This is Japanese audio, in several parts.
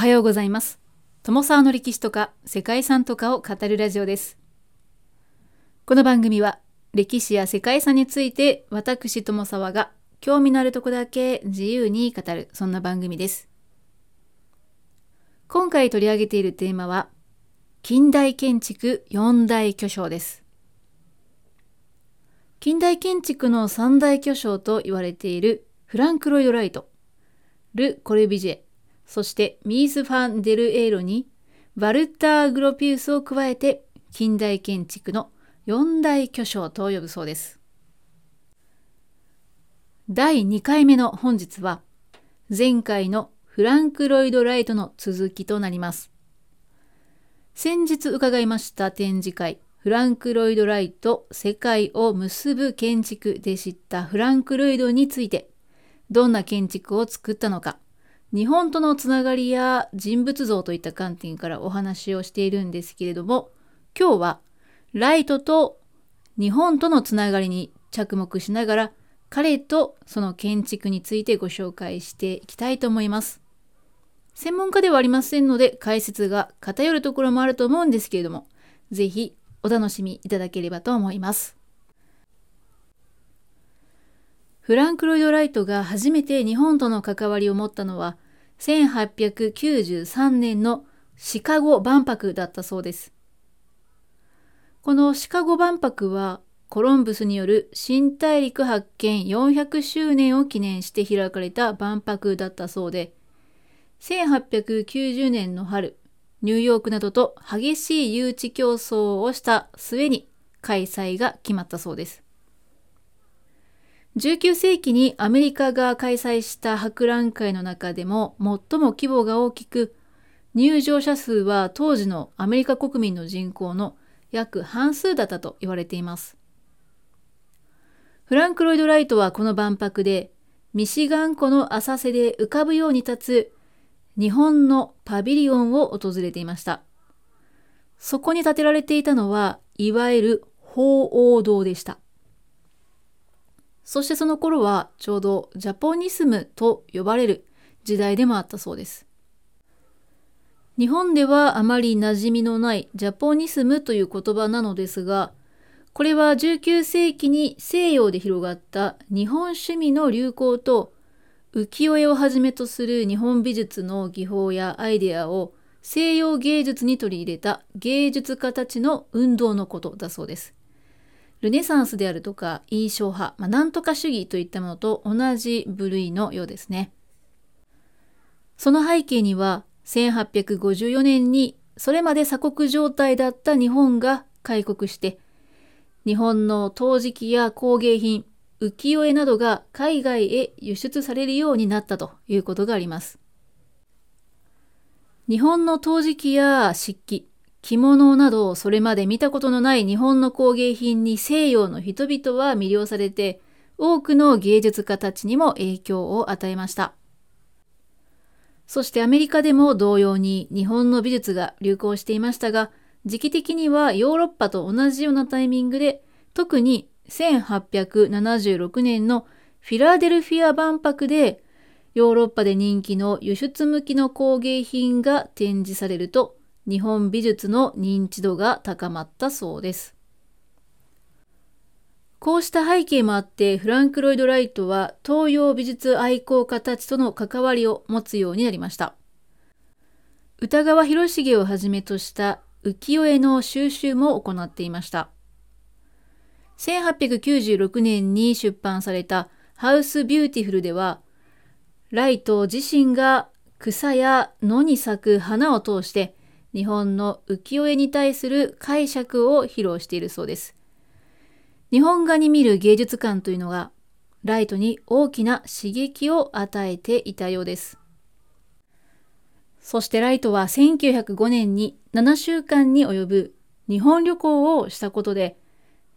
はようございます。友沢の歴史とか世界遺産とかを語るラジオです。この番組は歴史や世界遺産について私友沢が興味のあるとこだけ自由に語るそんな番組です。今回取り上げているテーマは近代建築四大巨匠です。近代建築の三大巨匠と言われているフランク・ロイド・ライト、ル・コレビジェ、そしてミース・ファン・デル・エーロにバルター・グロピウスを加えて近代建築の四大巨匠と呼ぶそうです。第2回目の本日は前回のフランク・ロイド・ライトの続きとなります。先日伺いました展示会フランク・ロイド・ライト世界を結ぶ建築で知ったフランク・ロイドについてどんな建築を作ったのか日本とのつながりや人物像といった観点からお話をしているんですけれども今日はライトと日本とのつながりに着目しながら彼とその建築についてご紹介していきたいと思います。専門家ではありませんので解説が偏るところもあると思うんですけれども是非お楽しみいただければと思います。フランク・ロイド・ライトが初めて日本との関わりを持ったのは1893年のシカゴ万博だったそうです。このシカゴ万博はコロンブスによる新大陸発見400周年を記念して開かれた万博だったそうで1890年の春ニューヨークなどと激しい誘致競争をした末に開催が決まったそうです。19世紀にアメリカが開催した博覧会の中でも最も規模が大きく、入場者数は当時のアメリカ国民の人口の約半数だったと言われています。フランク・ロイド・ライトはこの万博でミシガン湖の浅瀬で浮かぶように立つ日本のパビリオンを訪れていました。そこに建てられていたのは、いわゆる鳳凰堂でした。そしてその頃はちょうどジャポニスムと呼ばれる時代でもあったそうです。日本ではあまり馴染みのないジャポニスムという言葉なのですが、これは19世紀に西洋で広がった日本趣味の流行と浮世絵をはじめとする日本美術の技法やアイデアを西洋芸術に取り入れた芸術家たちの運動のことだそうです。ルネサンスであるとか印象派、まあ、なんとか主義といったものと同じ部類のようですね。その背景には1854年にそれまで鎖国状態だった日本が開国して日本の陶磁器や工芸品浮世絵などが海外へ輸出されるようになったということがあります。日本の陶磁器や漆器、着物などそれまで見たことのない日本の工芸品に西洋の人々は魅了されて多くの芸術家たちにも影響を与えました。そしてアメリカでも同様に日本の美術が流行していましたが時期的にはヨーロッパと同じようなタイミングで特に1876年のフィラデルフィア万博でヨーロッパで人気の輸出向きの工芸品が展示されると日本美術の認知度が高まったそうです。こうした背景もあってフランク・ロイド・ライトは東洋美術愛好家たちとの関わりを持つようになりました。歌川広重をはじめとした浮世絵の収集も行っていました。1896年に出版されたハウス・ビューティフルでは、ライト自身が草や野に咲く花を通して日本の浮世絵に対する解釈を披露しているそうです。日本画に見る芸術観というのがライトに大きな刺激を与えていたようです。そしてライトは1905年に7週間に及ぶ日本旅行をしたことで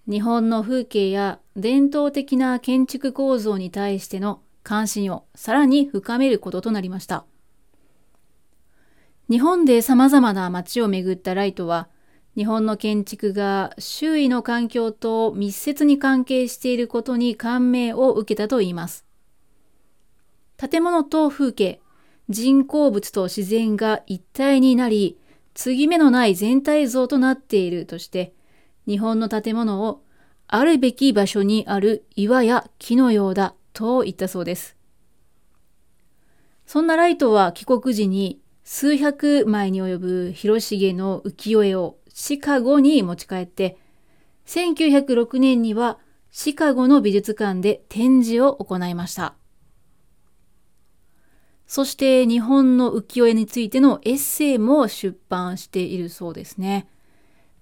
日本の風景や伝統的な建築構造に対しての関心をさらに深めることとなりました。日本で様々な街を巡ったライトは、日本の建築が周囲の環境と密接に関係していることに感銘を受けたといいます。建物と風景、人工物と自然が一体になり、継ぎ目のない全体像となっているとして、日本の建物をあるべき場所にある岩や木のようだと言ったそうです。そんなライトは帰国時に数百枚に及ぶ広重の浮世絵をシカゴに持ち帰って、1906年にはシカゴの美術館で展示を行いました。そして日本の浮世絵についてのエッセイも出版しているそうですね。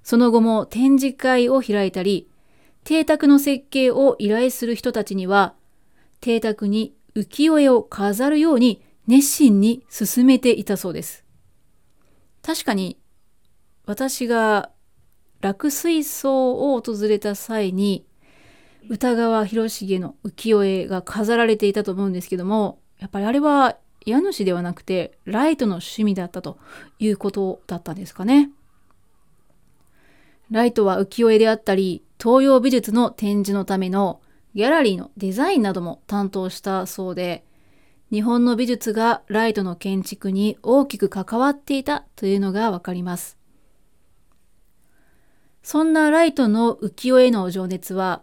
その後も展示会を開いたり、邸宅の設計を依頼する人たちには、邸宅に浮世絵を飾るように熱心に進めていたそうです。確かに私が落水槽を訪れた際に歌川広重の浮世絵が飾られていたと思うんですけどもやっぱりあれは家主ではなくてライトの趣味だったということだったんですかね。ライトは浮世絵であったり東洋美術の展示のためのギャラリーのデザインなども担当したそうで日本の美術がライトの建築に大きく関わっていたというのがわかります。そんなライトの浮世絵の情熱は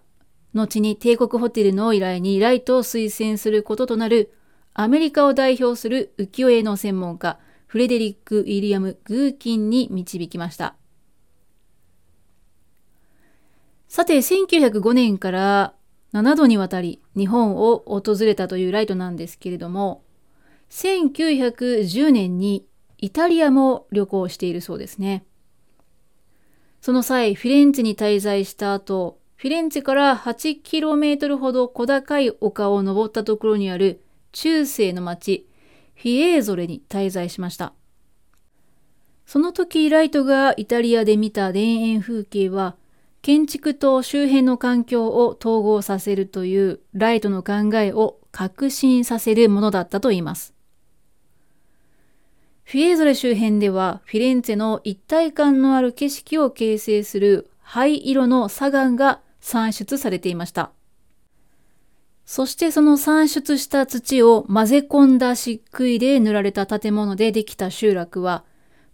後に帝国ホテルの依頼にライトを推薦することとなるアメリカを代表する浮世絵の専門家フレデリック・ウィリアム・グーキンに導きました。さて、1905年から7度にわたり日本を訪れたというライトなんですけれども、1910年にイタリアも旅行しているそうですね。その際、フィレンツェに滞在した後、フィレンツェから 8km ほど小高い丘を登ったところにある中世の町、フィエーゾレに滞在しました。その時、ライトがイタリアで見た田園風景は、建築と周辺の環境を統合させるというライトの考えを確信させるものだったと言います。フィエゾレ周辺ではフィレンツェの一体感のある景色を形成する灰色の砂岩が産出されていました。そしてその産出した土を混ぜ込んだ漆喰で塗られた建物でできた集落は、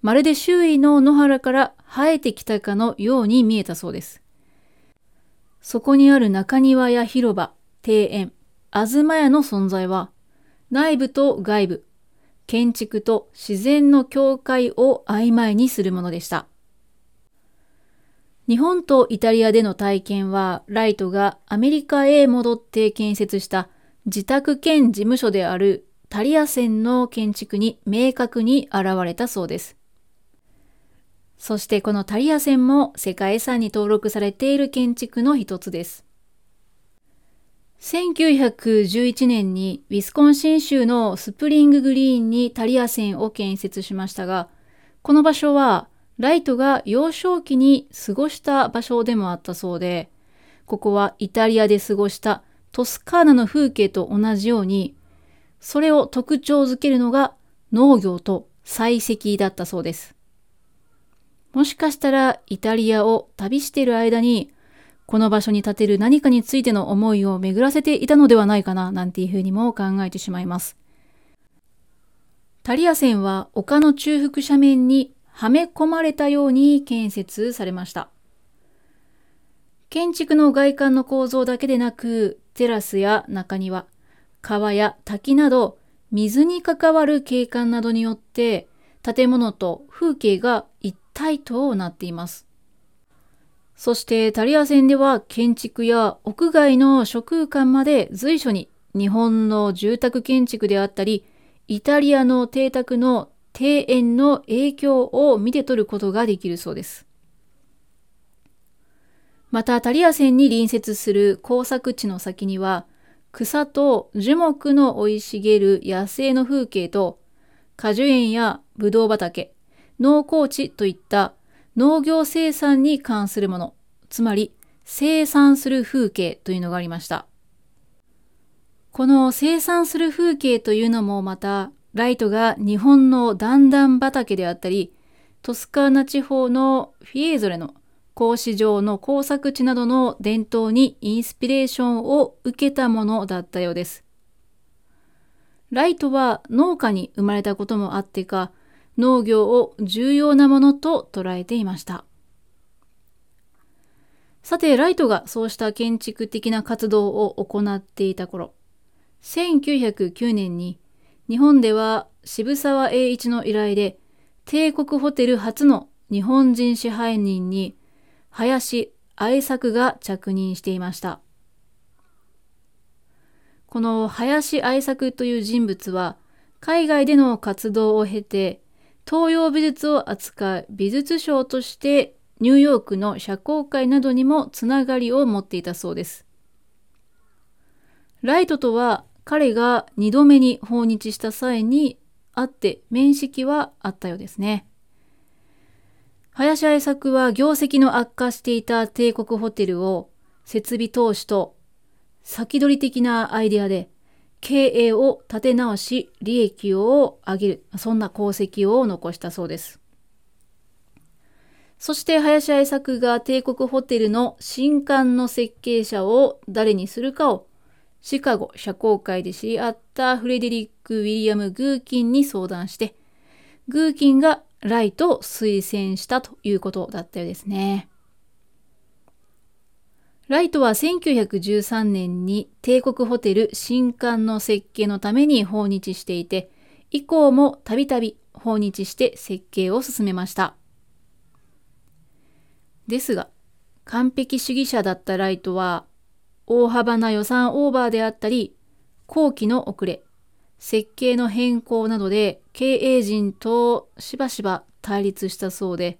まるで周囲の野原から生えてきたかのように見えたそうです。そこにある中庭や広場、庭園、東屋の存在は、内部と外部、建築と自然の境界を曖昧にするものでした。日本とイタリアでの体験は、ライトがアメリカへ戻って建設した自宅兼事務所であるタリア線の建築に明確に現れたそうです。そしてこのタリア線も世界遺産に登録されている建築の一つです。1911年にウィスコンシン州のスプリンググリーンにタリア線を建設しましたが、この場所はライトが幼少期に過ごした場所でもあったそうで、ここはイタリアで過ごしたトスカーナの風景と同じように、それを特徴づけるのが農業と採石だったそうです。もしかしたらイタリアを旅している間にこの場所に建てる何かについての思いを巡らせていたのではないかな、なんていうふうにも考えてしまいます。タリア線は丘の中腹斜面にはめ込まれたように建設されました。建築の外観の構造だけでなく、テラスや中庭、川や滝など、水に関わる景観などによって、建物と風景が一体となっています。そしてタリア線では建築や屋外の諸空間まで随所に日本の住宅建築であったり、イタリアの邸宅の庭園の影響を見て取ることができるそうです。また、タリア線に隣接する工作地の先には、草と樹木の生い茂る野生の風景と、果樹園やブドウ畑、農耕地といった農業生産に関するもの、つまり生産する風景というのがありました。この生産する風景というのもまた、ライトが日本の段々畑であったり、トスカーナ地方のフィエーゾレの格子状の工作地などの伝統にインスピレーションを受けたものだったようです。ライトは農家に生まれたこともあってか、農業を重要なものと捉えていました。さて、ライトがそうした建築的な活動を行っていた頃、1909年に日本では渋沢栄一の依頼で帝国ホテル初の日本人支配人に林愛作が着任していました。この林愛作という人物は海外での活動を経て東洋美術を扱う美術商としてニューヨークの社交界などにもつながりを持っていたそうです。ライトとは彼が2度目に訪日した際に会って面識はあったようですね。林愛作は業績の悪化していた帝国ホテルを設備投資と先取り的なアイデアで経営を立て直し利益を上げるそんな功績を残したそうです。そして林愛作が帝国ホテルの新館の設計者を誰にするかをシカゴ社交界で知り合ったフレデリック・ウィリアム・グーキンに相談してグーキンがライトを推薦したということだったようですね。ライトは1913年に帝国ホテル新館の設計のために訪日していて、以降もたびたび訪日して設計を進めました。ですが、完璧主義者だったライトは、大幅な予算オーバーであったり、工期の遅れ、設計の変更などで経営陣としばしば対立したそうで、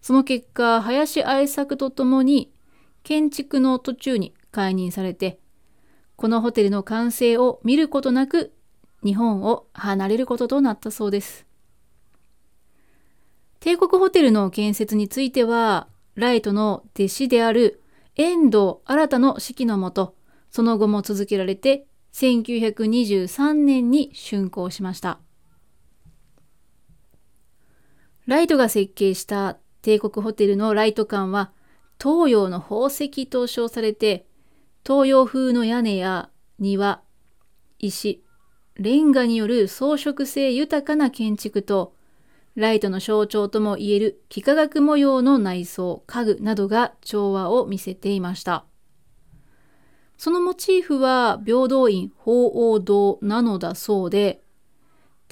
その結果、林愛作とともに建築の途中に解任されて、このホテルの完成を見ることなく日本を離れることとなったそうです。帝国ホテルの建設については、ライトの弟子である遠藤新の指揮のもと、その後も続けられて、1923年に竣工しました。ライトが設計した帝国ホテルのライト館は、東洋の宝石と称されて、東洋風の屋根や庭、石、レンガによる装飾性豊かな建築と、ライトの象徴ともいえる幾何学模様の内装、家具などが調和を見せていました。そのモチーフは平等院鳳凰堂なのだそうで、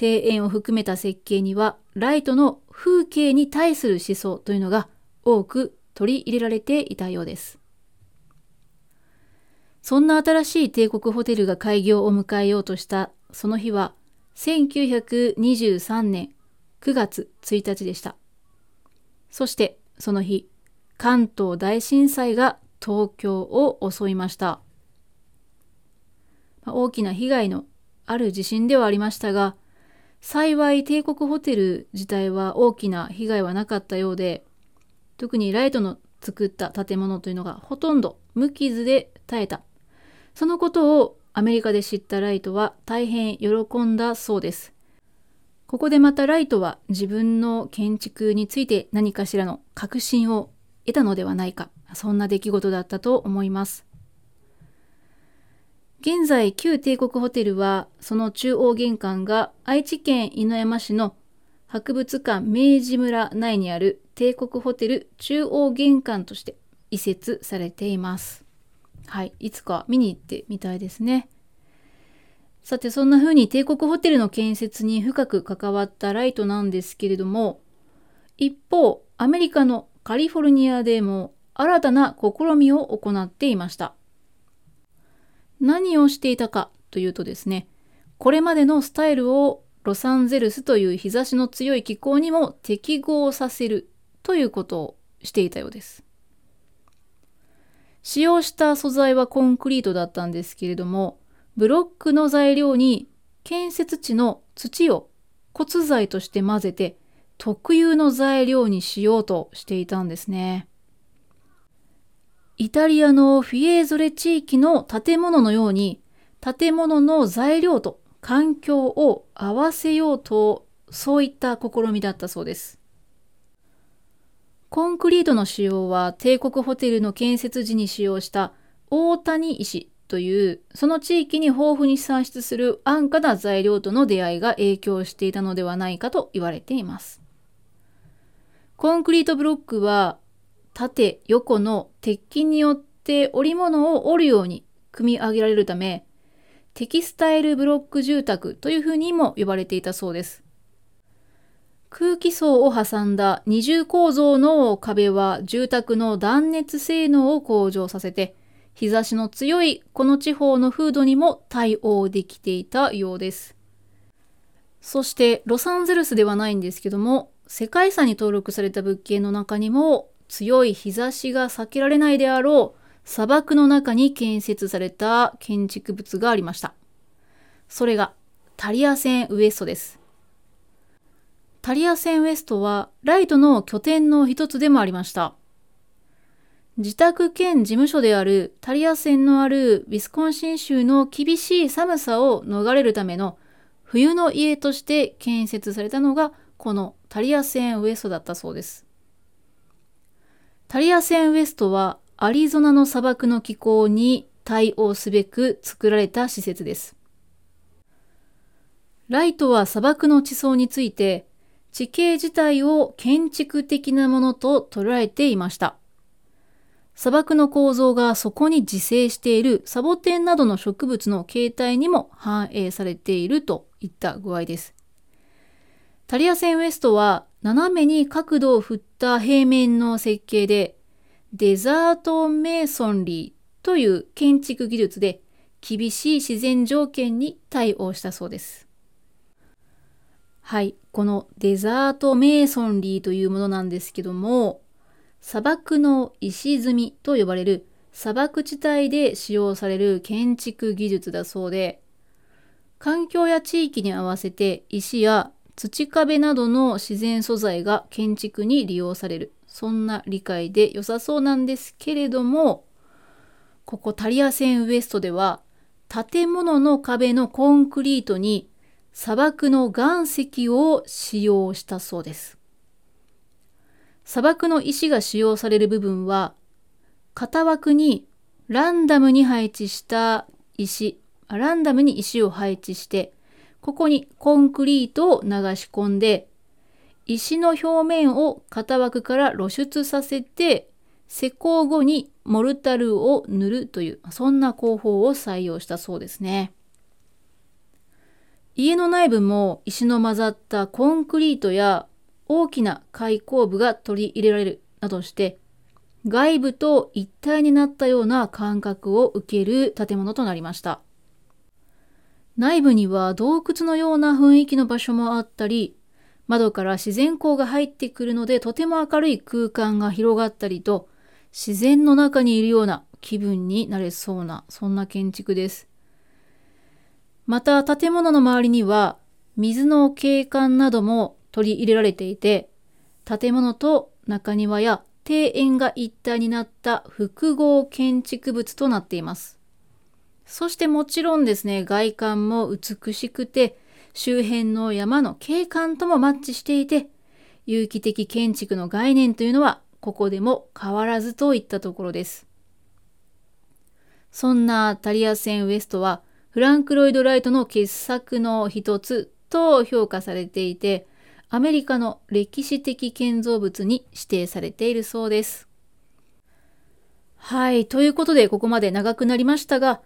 庭園を含めた設計にはライトの風景に対する思想というのが多く取り入れられていたようです。そんな新しい帝国ホテルが開業を迎えようとしたその日は1923年9月1日でした。そしてその日、関東大震災が東京を襲いました。大きな被害のある地震ではありましたが、幸い帝国ホテル自体は大きな被害はなかったようで、特にライトの作った建物というのがほとんど無傷で耐えた。そのことをアメリカで知ったライトは大変喜んだそうです。ここでまたライトは自分の建築について何かしらの確信を得たのではないか。そんな出来事だったと思います。現在、旧帝国ホテルは、その中央玄関が愛知県犬山市の博物館明治村内にある帝国ホテル中央玄関として移設されています。はい、いつか見に行ってみたいですね。さて、そんな風に帝国ホテルの建設に深く関わったライトなんですけれども、一方、アメリカのカリフォルニアでも新たな試みを行っていました。何をしていたかというとですね、これまでのスタイルをロサンゼルスという日差しの強い気候にも適合させるということをしていたようです。使用した素材はコンクリートだったんですけれども、ブロックの材料に建設地の土を骨材として混ぜて特有の材料にしようとしていたんですね。イタリアのフィエーゾレ地域の建物のように建物の材料と環境を合わせようと、そういった試みだったそうです。コンクリートの使用は帝国ホテルの建設時に使用した大谷石というその地域に豊富に産出する安価な材料との出会いが影響していたのではないかと言われています。コンクリートブロックは縦横の鉄筋によって織物を織るように組み上げられるためテキスタイルブロック住宅というふうにも呼ばれていたそうです。空気層を挟んだ二重構造の壁は住宅の断熱性能を向上させて日差しの強いこの地方の風土にも対応できていたようです。そしてロサンゼルスではないんですけども世界遺産に登録された物件の中にも強い日差しが避けられないであろう砂漠の中に建設された建築物がありました。それがタリア線ウエストです。タリア線ウエストはライトの拠点の一つでもありました。自宅兼事務所であるタリア線のあるウィスコンシン州の厳しい寒さを逃れるための冬の家として建設されたのがこのタリア線ウエストだったそうです。タリア線ウエストはアリゾナの砂漠の気候に対応すべく作られた施設です。ライトは砂漠の地層について地形自体を建築的なものと捉えていました。砂漠の構造がそこに自生しているサボテンなどの植物の形態にも反映されているといった具合です。タリア線ウエストは斜めに角度を振った平面の設計でデザートメイソンリーという建築技術で厳しい自然条件に対応したそうです。はい、このデザートメイソンリーというものなんですけども、砂漠の石積みと呼ばれる砂漠地帯で使用される建築技術だそうで、環境や地域に合わせて石や土壁などの自然素材が建築に利用される。そんな理解で良さそうなんですけれども、ここタリア線ウエストでは、建物の壁のコンクリートに砂漠の岩石を使用したそうです。砂漠の石が使用される部分は、型枠にランダムに配置した石、ランダムに石を配置して、ここにコンクリートを流し込んで、石の表面を型枠から露出させて施工後にモルタルを塗るというそんな工法を採用したそうですね。家の内部も石の混ざったコンクリートや大きな開口部が取り入れられるなどして外部と一体になったような感覚を受ける建物となりました。内部には洞窟のような雰囲気の場所もあったり窓から自然光が入ってくるのでとても明るい空間が広がったりと自然の中にいるような気分になれそうなそんな建築です。また建物の周りには水の景観なども取り入れられていて建物と中庭や庭園が一体になった複合建築物となっています。そしてもちろんですね外観も美しくて周辺の山の景観ともマッチしていて、有機的建築の概念というのはここでも変わらずといったところです。そんなタリア線ウエストはフランク・ロイド・ライトの傑作の一つと評価されていて、アメリカの歴史的建造物に指定されているそうです。はい。ということで、ここまで長くなりましたが、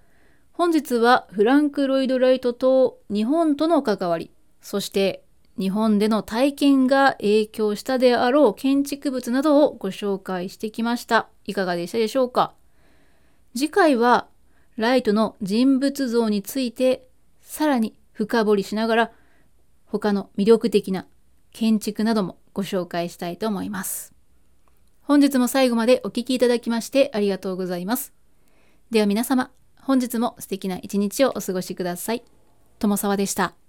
本日はフランク・ロイド・ライトと日本との関わり、そして日本での体験が影響したであろう建築物などをご紹介してきました。いかがでしたでしょうか？次回はライトの人物像についてさらに深掘りしながら他の魅力的な建築などもご紹介したいと思います。本日も最後までお聴きいただきましてありがとうございます。では皆様、本日も素敵な一日をお過ごしください。友沢でした。